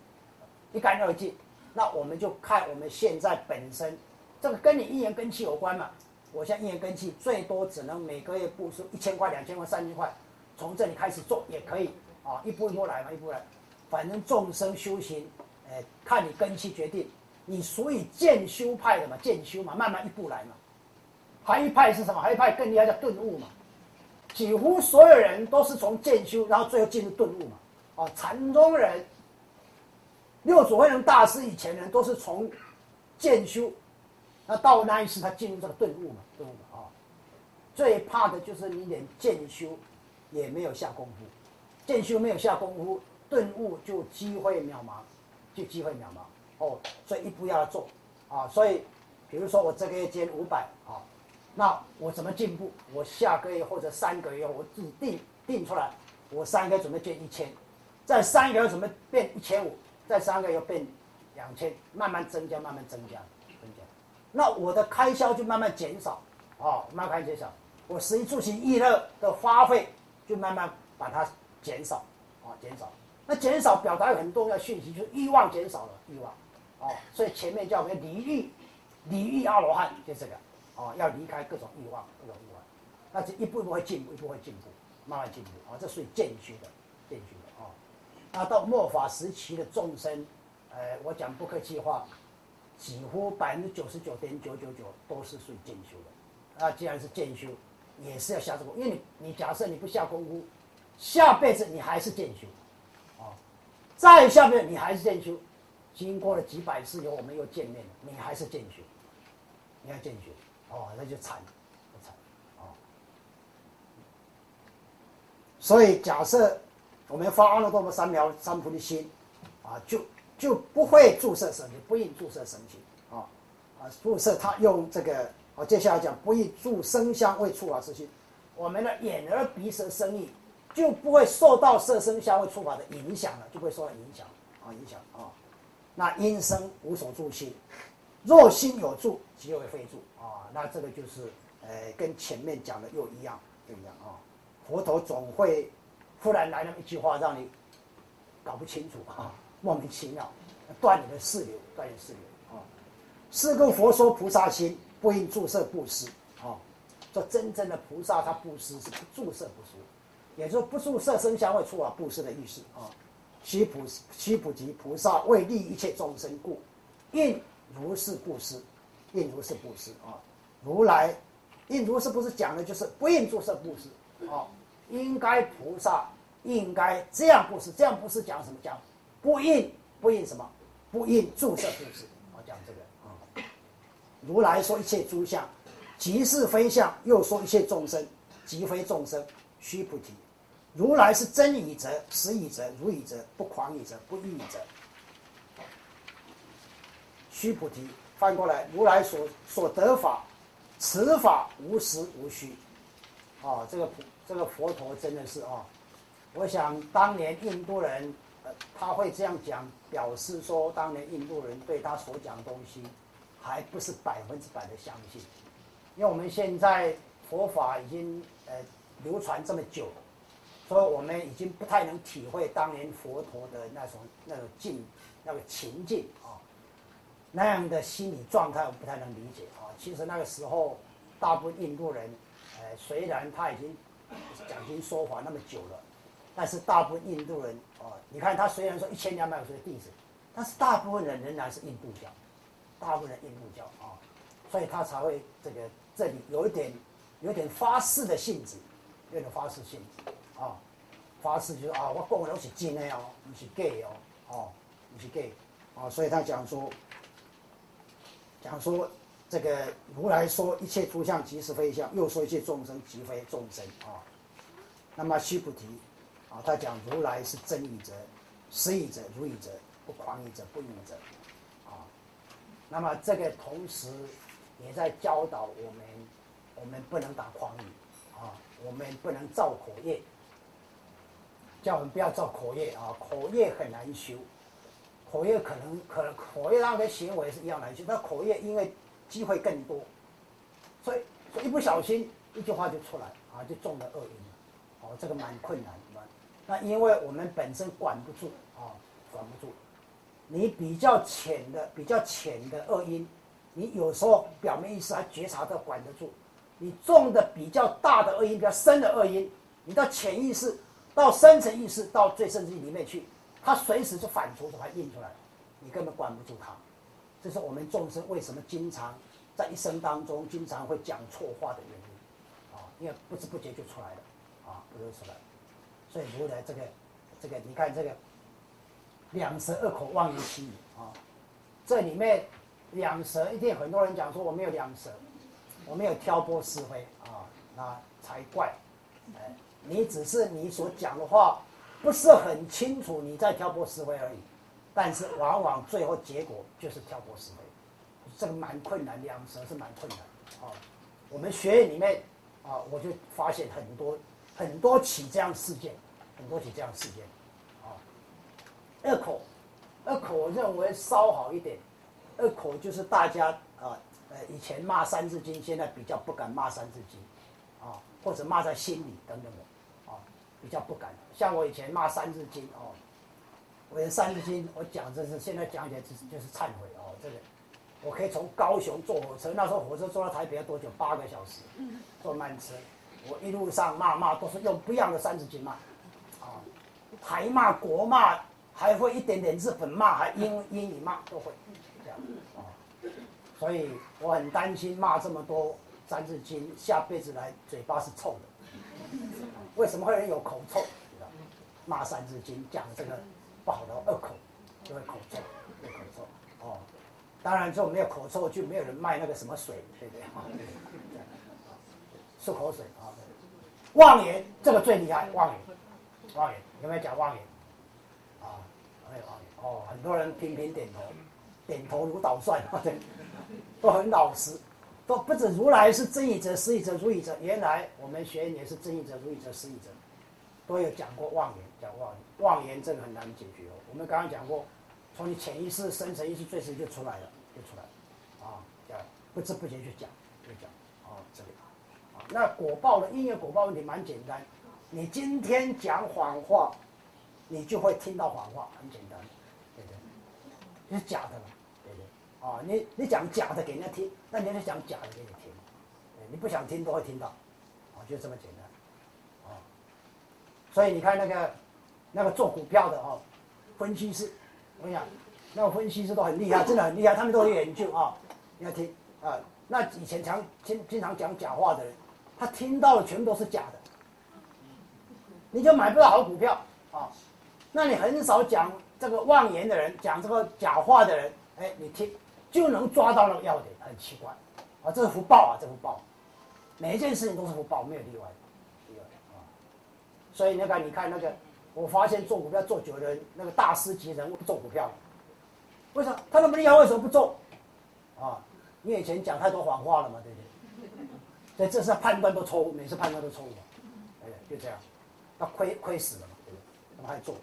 一干二净，那我们就看我们现在本身，这个跟你一言根气有关嘛。我现在一言根气最多只能每个月布施一千块、两千块、三千块，从这里开始做也可以啊，一步一步来嘛，一步来。反正众生修行，哎，看你根气决定。你属于渐修派的嘛，渐修嘛，慢慢一步来嘛。还一派是什么？还一派更厉害叫顿悟嘛。几乎所有人都是从渐修，然后最后进入顿悟嘛。啊，禅宗人、六祖慧能大师以前人都是从渐修，那到那一世他进入这个顿悟嘛，顿悟啊。最怕的就是你连渐修也没有下功夫，渐修没有下功夫，顿悟就机会渺茫，就机会渺茫哦。所以一步要做啊。所以，比如说我这个月减五百啊，那我怎么进步？我下个月或者三个月我自己定定出来，我三个月准备减一千。在三个月准备变一千五，在三个月变两千，慢慢增加，慢慢增加，增加。那我的开销就慢慢减少，哦，慢慢减少。我食衣住行娱乐的花费就慢慢把它减少，啊，减少。那减少表达很重要讯息，就是欲望减少了，欲望，哦，所以前面叫我们离欲，离欲阿罗汉就这个，哦，要离开各种欲望，各种欲望，那就一步一步会进步，一步会进步，慢慢进步，啊，这属于渐修的，渐修。那到末法时期的众生，呃，我讲不客气话，几乎百分之九十九点九九九都是属于渐修的。那既然是渐修，也是要下这个，因为你你假设你不下功夫，下辈子你还是渐修，啊，再下辈子你还是渐修，经过了几百次以后我们又见面了，你还是渐修，你还渐修，哦，那就惨，惨，哦。所以假设。我们发阿耨多罗三藐三菩提心，啊，就就不会注射神经，不应注射神经，啊啊，注射它用这个，我接下来讲不应注生香味触法之心，我们的眼耳鼻舌身意就不会受到色声香味触法的影响了，就不会受到影响，啊影响啊，那阴生无所住心，若心有住，即为非住，啊，那这个就是，呃，跟前面讲的又一样，又一样啊，佛陀总会。忽然来那么一句话，让你搞不清楚。啊，莫名其妙，断你的四流，断你的四流啊。是故佛说菩萨心不应注射布施。啊。这真正的菩萨他布施是不注射布施，也就是不注射生香味触法布施的意思啊。须菩须菩提菩萨为利一切众生故，应如是布施，应如是布施啊。如来应如是布施讲的就是不应注射布施啊。应该菩萨应该这样布施，这样布施讲什么？讲不应不应什么？不应注射布施。我讲这个啊。如来说一切诸相，即是非相；又说一切众生，即非众生。须菩提，如来是真以者，实以者，如以者，不狂以者，不异以则。须菩提，翻过来，如来所所得法，此法无实无虚。啊，这个。这个佛陀真的是啊，我想当年印度人，他会这样讲，表示说当年印度人对他所讲的东西，还不是百分之百的相信，因为我们现在佛法已经呃流传这么久，所以我们已经不太能体会当年佛陀的那种那种境那个情境啊，那样的心理状态我不太能理解啊。其实那个时候，大部分印度人，呃，虽然他已经讲经说法那么久了，但是大部分印度人哦，你看他虽然说一千两百五十个弟子，但是大部分人仍然是印度教，大部分人印度教啊，所以他才会这个这里有一点有点发誓的性质，有点发誓性质。啊。发誓就是啊，我讲的都是真的哦，不是假的哦，哦，不是假，啊，所以他讲说，讲说这个如来说一切诸相即是非相，又说一切众生即非众生啊。那么须菩提啊，他讲如来是真义者、实义者、如义者、不狂义者、不异者啊。那么这个同时也在教导我们，我们不能打诳语啊，我们不能造口业。叫我们不要造口业啊，口业很难修，口业可能可能口业那个行为是一样难修，但口业因为机会更多，所以一不小心一句话就出来啊，就中了恶因了，哦，这个蛮困难的。那因为我们本身管不住啊，管不住，你比较浅的比较浅的恶因，你有时候表面意识还觉察到管得住，你种的比较大的恶因，比较深的恶因，你到潜意识。到深层意识，到最深层里面去，它随时就反刍，把它印出来，你根本管不住它。这是我们众生为什么经常在一生当中经常会讲错话的原因啊，因为不知不觉就出来了啊，不就出来。所以如来这个这个，你看这个两舌二口妄言欺语啊，这里面两舌一定很多人讲说我没有两舌，我没有挑拨是非啊，那才怪，哎。你只是你所讲的话不是很清楚，你在挑拨是非而已，但是往往最后结果就是挑拨是非，这个蛮困难，两舌是蛮困难啊。我们学院里面啊，我就发现很多很多起这样事件，很多起这样事件啊。二口，二口认为稍好一点，二口就是大家啊，呃，以前骂三字经，现在比较不敢骂三字经啊，或者骂在心里等等的。比较不敢，像我以前骂《三字经》哦，我《三字经》我讲这是现在讲起来就是就是忏悔哦，这个我可以从高雄坐火车，那时候火车坐到台北要多久？八个小时，坐慢车，我一路上骂骂都是用不一样的《三字经》骂，啊，台骂国骂，还会一点点日本骂，还英英语骂都会这样啊，所以我很担心骂这么多《三字经》，下辈子来嘴巴是臭的。为什么会人有口臭？骂《三字经》讲这个不好的恶口，就会口臭，有口臭哦。当然，就没有口臭，就没有人卖那个什么水，对不对？漱口水啊。妄言这个最厉害，妄言，妄言有没有讲妄言？啊，没有妄言哦。很多人频频点头，点头如捣蒜，对，都很老实。都不止如来是真义者、实义者、如义者，原来我们学也是真义者、如义者、实义者，都有讲过妄言，讲妄言，妄言这个很难解决哦。我们刚刚讲过，从你潜意识、深层意识、最深就出来了，就出来了，啊，讲不知不觉去讲，就讲，哦，这里，啊，那果报的因缘果报问题蛮简单，你今天讲谎话，你就会听到谎话，很简单，对不对？是假的嘛。啊，你你讲假的给人家听，那人家讲假的给你听，你不想听都会听到，啊，就这么简单，啊，所以你看那个那个做股票的哦，分析师，我跟你讲，那个分析师都很厉害，真的很厉害，他们都有研究啊，你要听啊，那以前常经经常讲假话的人，他听到的全部都是假的，你就买不到好股票啊，那你很少讲这个妄言的人，讲这个假话的人，哎，你听。就能抓到那个要点，很奇怪，啊，这是福报啊，这福报，每一件事情都是福报，没有例外，例外啊。所以那个你看那个，我发现做股票做久的人，那个大师级人物不做股票，为什么？他那么厉害，为什么不做？啊，你以前讲太多谎话了嘛，对不对？所以这是判断都错误，每次判断都错误，哎，就这样，他亏亏死了嘛，对不对？怎么还做？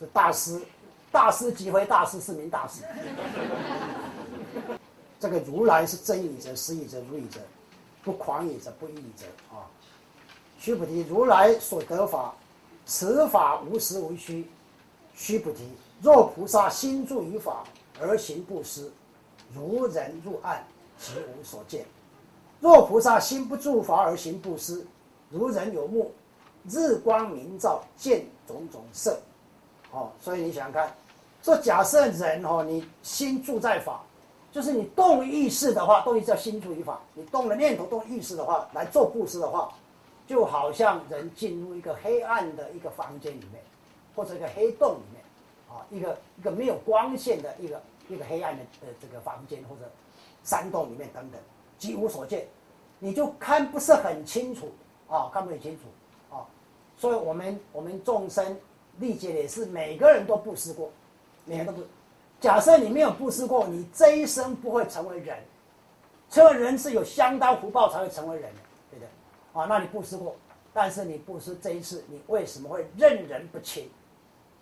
这大师。大师即为大师，是名大师。这个如来是真义者、实义者、如义者，不狂野者、不异者啊。须菩提，如来所得法，此法无实无虚。须菩提，若菩萨心住于法而行布施，如人入暗，即无所见；若菩萨心不住法而行布施，如人有目，日光明照，见种种色。哦，所以你想想看，说假设人哦，你心住在法，就是你动意识的话，动意识叫心住于法。你动了念头，动意识的话来做布施的话，就好像人进入一个黑暗的一个房间里面，或者一个黑洞里面，啊，一个一个没有光线的一个一个黑暗的呃这个房间或者山洞里面等等，几无所见，你就看不是很清楚啊，看不很清楚啊，所以我们我们众生历劫也是每个人都布施过，每个人都不，假设你没有布施过，你这一生不会成为人，成为人是有相当福报才会成为人的，对不对？啊，那你布施过，但是你布施这一次，你为什么会任人不亲？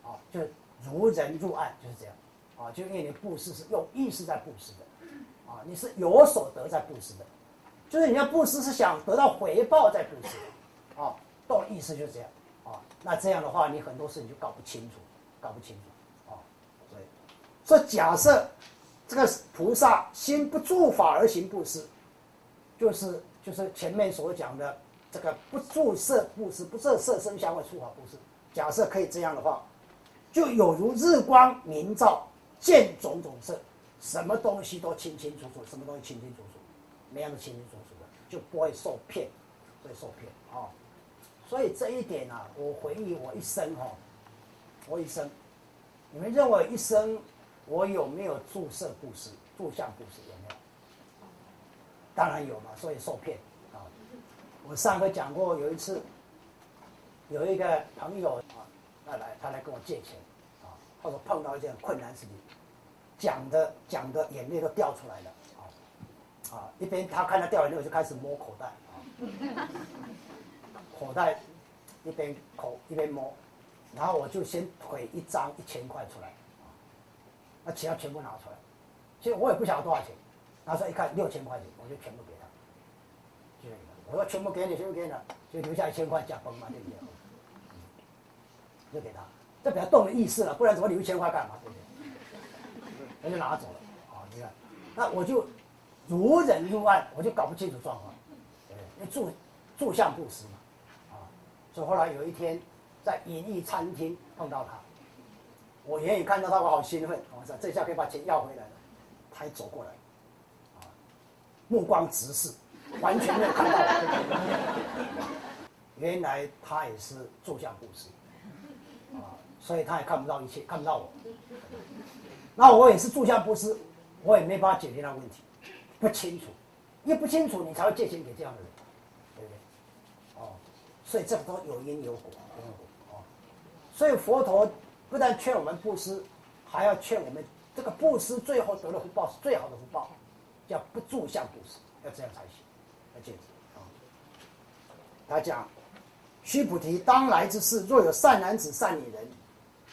啊，就如人入暗，就是这样。啊，就因为你布施是用意识在布施的，啊，你是有所得在布施的，就是你要布施是想得到回报在布施，啊，懂意思就是这样。那这样的话，你很多事情就搞不清楚，搞不清楚。啊，所以，所以假设这个菩萨心不住法而行布施，就是就是前面所讲的。这个不注色布施，不设色身香味触法布施。假设可以这样的话，就有如日光明照，见种种色，什么东西都清清楚楚，什么东西清清楚楚，每样都清清楚楚的，就不会受骗，会受骗啊。所以这一点啊，我回忆我一生哈，我一生，你们认为一生我有没有注射故事、注像故事有没有？当然有嘛，所以受骗啊。我上回讲过，有一次有一个朋友啊，他来他来跟我借钱啊，他说碰到一件困难事情，讲的讲的眼泪都掉出来了啊啊！一边他看他掉眼泪，我就开始摸口袋啊，口袋一边口一边摸，然后我就先推一张一千块出来，那其他全部拿出来，其实我也不晓得多少钱，拿出来一看六千块钱，我就全部给他，就那个。我说全部给你，全部给你了，就留下一千块假崩嘛，对不对？就给他，这比较动了意思了，不然怎么留一千块干嘛？对不对？他就拿走了，啊，你看，那我就如人入案，我就搞不清楚状况，对因为住住相布施嘛，所以后来有一天在隐逸餐厅碰到他，我远远看到他，我好兴奋，我说这下可以把钱要回来了，他一走过来，目光直视。完全没有看到我，原来他也是坐相布施，啊，所以他也看不到一切，看不到我。那我也是住相布施，我也没办法解决那个问题，不清楚，因为不清楚，你才会借钱给这样的人，所以这都有因有果，有因果哦。所以佛陀不但劝我们布施，还要劝我们这个布施最后得了福报是最好的福报，叫不住相布施，要这样才行。啊，他讲：须菩提，当来之事，若有善男子、善女人，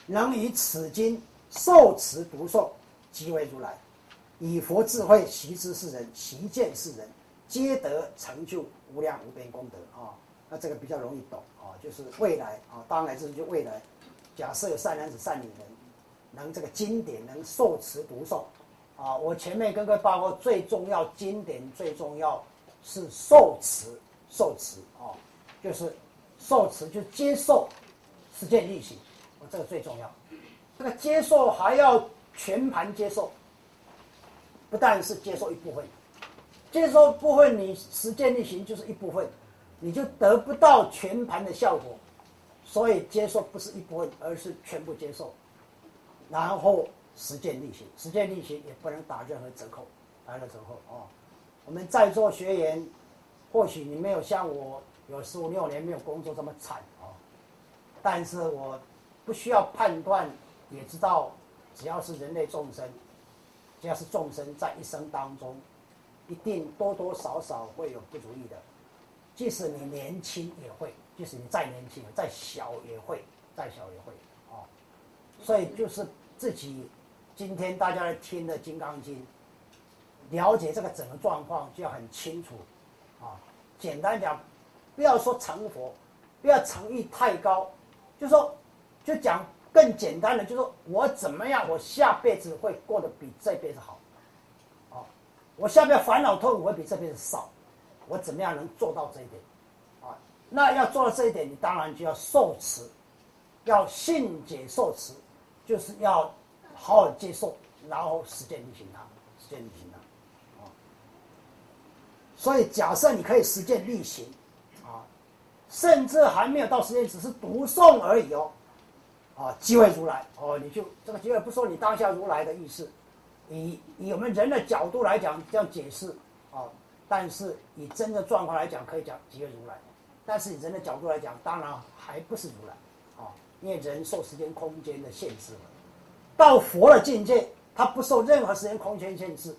能以此经受持读诵，即为如来。以佛智慧习知世人，习见世人，皆得成就无量无边功德啊！那这个比较容易懂啊，就是未来啊，当来之事就未来。假设有善男子、善女人，能这个经典能受持读诵啊，我前面跟各位报告，最重要经典最重要。是受持，受持啊，就是受持，就接受实践力行，哦，这个最重要。这个接受还要全盘接受，不但是接受一部分，接受部分你实践力行就是一部分，你就得不到全盘的效果。所以接受不是一部分，而是全部接受，然后实践力行，实践力行也不能打任何折扣，打任何折扣啊。我们在座学员，或许你没有像我有十五六年没有工作这么惨啊，但是我不需要判断，也知道，只要是人类众生，只要是众生在一生当中，一定多多少少会有不如意的，即使你年轻也会，即使你再年轻再小也会，再小也会啊，所以就是自己今天大家来听的《金刚经》。了解这个整个状况就要很清楚，啊，简单讲，不要说成佛，不要诚意太高，就说，就讲更简单的，就说我怎么样，我下辈子会过得比这辈子好，啊，我下辈子烦恼痛苦会比这辈子少，我怎么样能做到这一点，啊，那要做到这一点，你当然就要受持，要信解受持，就是要好好接受，然后实践履行它，实践履行它。啊。所以，假设你可以实践力行，啊，甚至还没有到时间，只是读诵而已哦。啊，即为如来哦，你就这个即为不说你当下如来的意思，以以我们人的角度来讲这样解释啊，但是以真的状况来讲，可以讲即为如来。但是以人的角度来讲，当然还不是如来啊，因为人受时间空间的限制了。到佛的境界，他不受任何时间空间限制，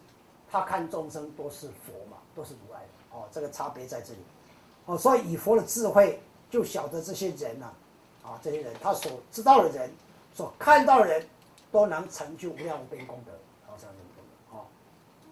他看众生都是佛嘛，都是如来哦，这个差别在这里哦，所以以佛的智慧就晓得这些人呐。啊，这些人他所知道的人，所看到的人，都能成就无量无边功德。